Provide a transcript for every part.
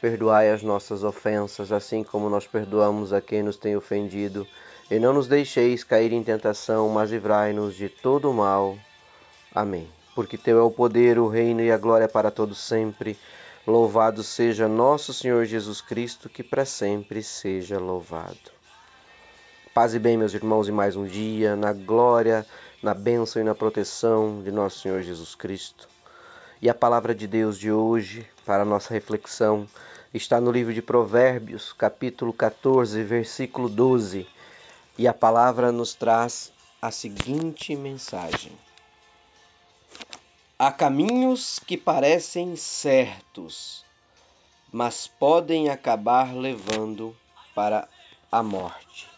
Perdoai as nossas ofensas, assim como nós perdoamos a quem nos tem ofendido e não nos deixeis cair em tentação, mas livrai-nos de todo o mal. Amém. Porque teu é o poder, o reino e a glória para todos sempre. Louvado seja nosso Senhor Jesus Cristo, que para sempre seja louvado. Paz e bem, meus irmãos, e mais um dia, na glória, na bênção e na proteção de nosso Senhor Jesus Cristo. E a palavra de Deus de hoje, para nossa reflexão, está no livro de Provérbios, capítulo 14, versículo 12 e a palavra nos traz a seguinte mensagem: Há caminhos que parecem certos, mas podem acabar levando para a morte.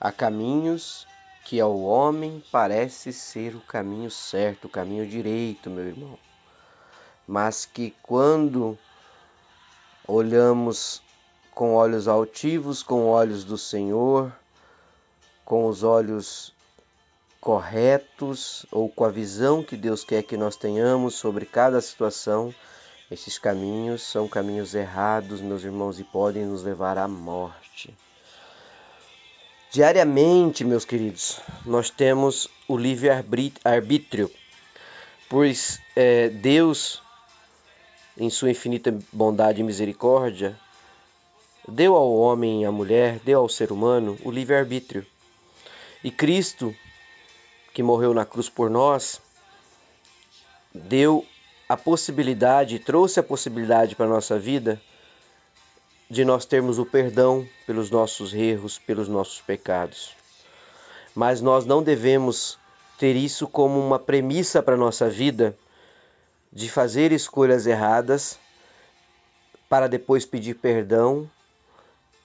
Há caminhos que ao homem parece ser o caminho certo, o caminho direito, meu irmão, mas que quando olhamos com olhos altivos, com olhos do Senhor, com os olhos corretos ou com a visão que Deus quer que nós tenhamos sobre cada situação, esses caminhos são caminhos errados, meus irmãos, e podem nos levar à morte. Diariamente, meus queridos, nós temos o livre-arbítrio, pois é, Deus, em sua infinita bondade e misericórdia, deu ao homem e à mulher, deu ao ser humano o livre-arbítrio. E Cristo, que morreu na cruz por nós, deu a possibilidade, trouxe a possibilidade para a nossa vida de nós termos o perdão pelos nossos erros, pelos nossos pecados. Mas nós não devemos ter isso como uma premissa para a nossa vida de fazer escolhas erradas para depois pedir perdão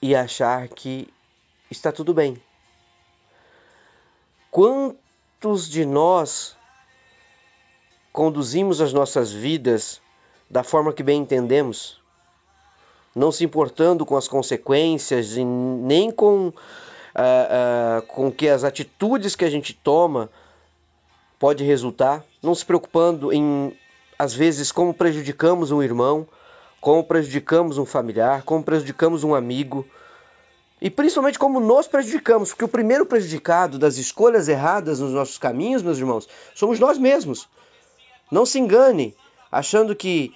e achar que está tudo bem. Quantos de nós conduzimos as nossas vidas da forma que bem entendemos, não se importando com as consequências e nem com, uh, uh, com que as atitudes que a gente toma pode resultar, não se preocupando em às vezes como prejudicamos um irmão, como prejudicamos um familiar, como prejudicamos um amigo, e principalmente como nos prejudicamos, porque o primeiro prejudicado das escolhas erradas nos nossos caminhos, meus irmãos, somos nós mesmos. Não se engane achando que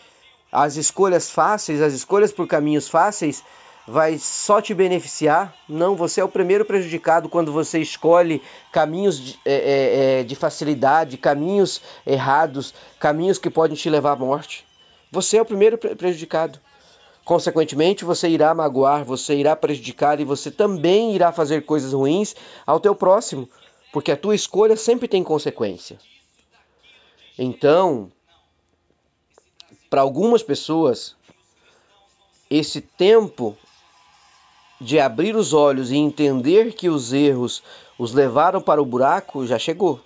as escolhas fáceis, as escolhas por caminhos fáceis, vai só te beneficiar. Não, você é o primeiro prejudicado quando você escolhe caminhos de, é, é, é de facilidade, caminhos errados, caminhos que podem te levar à morte. Você é o primeiro prejudicado. Consequentemente, você irá magoar, você irá prejudicar e você também irá fazer coisas ruins ao teu próximo, porque a tua escolha sempre tem consequência. Então, para algumas pessoas, esse tempo de abrir os olhos e entender que os erros os levaram para o buraco já chegou.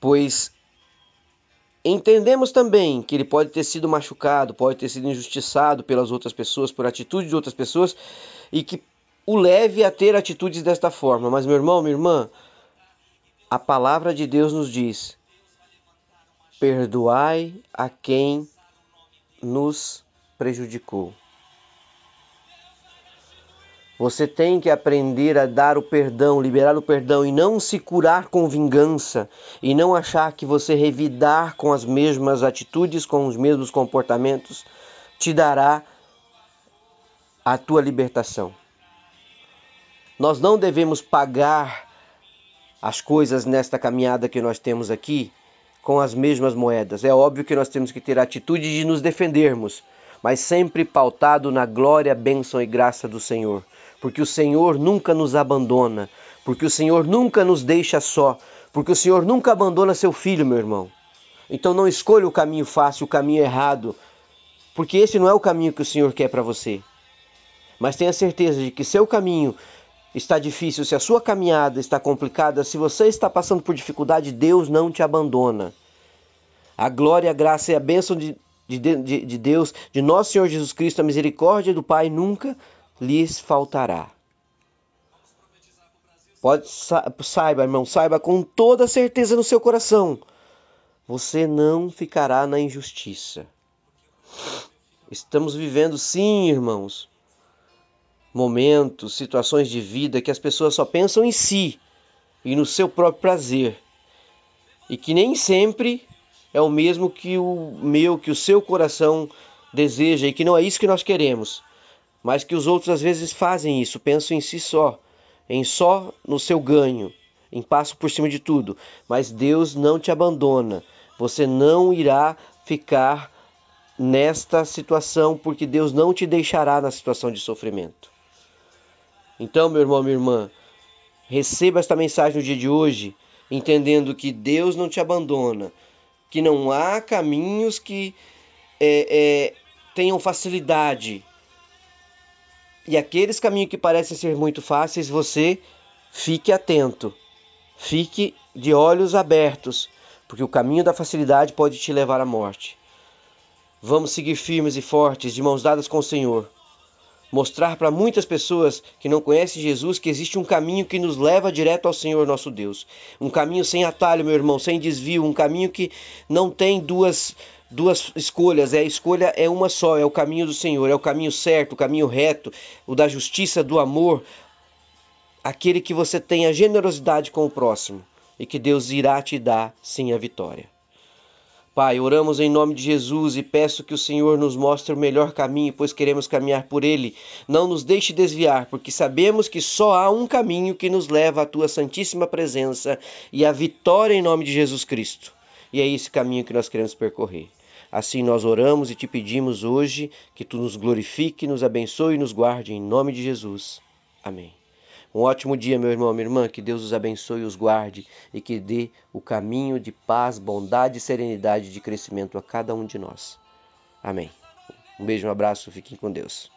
Pois Entendemos também que ele pode ter sido machucado, pode ter sido injustiçado pelas outras pessoas, por atitude de outras pessoas e que o leve a ter atitudes desta forma. Mas, meu irmão, minha irmã, a palavra de Deus nos diz: perdoai a quem nos prejudicou. Você tem que aprender a dar o perdão, liberar o perdão e não se curar com vingança e não achar que você revidar com as mesmas atitudes, com os mesmos comportamentos, te dará a tua libertação. Nós não devemos pagar as coisas nesta caminhada que nós temos aqui com as mesmas moedas. É óbvio que nós temos que ter a atitude de nos defendermos, mas sempre pautado na glória, bênção e graça do Senhor porque o Senhor nunca nos abandona, porque o Senhor nunca nos deixa só, porque o Senhor nunca abandona seu filho, meu irmão. Então não escolha o caminho fácil, o caminho errado, porque esse não é o caminho que o Senhor quer para você. Mas tenha certeza de que seu caminho está difícil, se a sua caminhada está complicada, se você está passando por dificuldade, Deus não te abandona. A glória, a graça e a bênção de, de, de, de Deus, de nosso Senhor Jesus Cristo, a misericórdia do Pai nunca lhes faltará. Pode saiba, irmão, saiba com toda certeza no seu coração, você não ficará na injustiça. Estamos vivendo sim, irmãos, momentos, situações de vida que as pessoas só pensam em si e no seu próprio prazer. E que nem sempre é o mesmo que o meu, que o seu coração deseja e que não é isso que nós queremos. Mas que os outros às vezes fazem isso, pensam em si só, em só no seu ganho, em passo por cima de tudo. Mas Deus não te abandona. Você não irá ficar nesta situação, porque Deus não te deixará na situação de sofrimento. Então, meu irmão, minha irmã, receba esta mensagem no dia de hoje, entendendo que Deus não te abandona, que não há caminhos que é, é, tenham facilidade. E aqueles caminhos que parecem ser muito fáceis, você fique atento, fique de olhos abertos, porque o caminho da facilidade pode te levar à morte. Vamos seguir firmes e fortes, de mãos dadas com o Senhor. Mostrar para muitas pessoas que não conhecem Jesus que existe um caminho que nos leva direto ao Senhor nosso Deus. Um caminho sem atalho, meu irmão, sem desvio, um caminho que não tem duas duas escolhas, é a escolha é uma só, é o caminho do Senhor, é o caminho certo, o caminho reto, o da justiça, do amor, aquele que você tenha generosidade com o próximo e que Deus irá te dar sim a vitória. Pai, oramos em nome de Jesus e peço que o Senhor nos mostre o melhor caminho, pois queremos caminhar por ele. Não nos deixe desviar, porque sabemos que só há um caminho que nos leva à tua santíssima presença e à vitória em nome de Jesus Cristo. E é esse caminho que nós queremos percorrer. Assim nós oramos e te pedimos hoje que tu nos glorifique, nos abençoe e nos guarde em nome de Jesus. Amém. Um ótimo dia, meu irmão, minha irmã. Que Deus os abençoe e os guarde e que dê o caminho de paz, bondade e serenidade de crescimento a cada um de nós. Amém. Um beijo, um abraço, fiquem com Deus.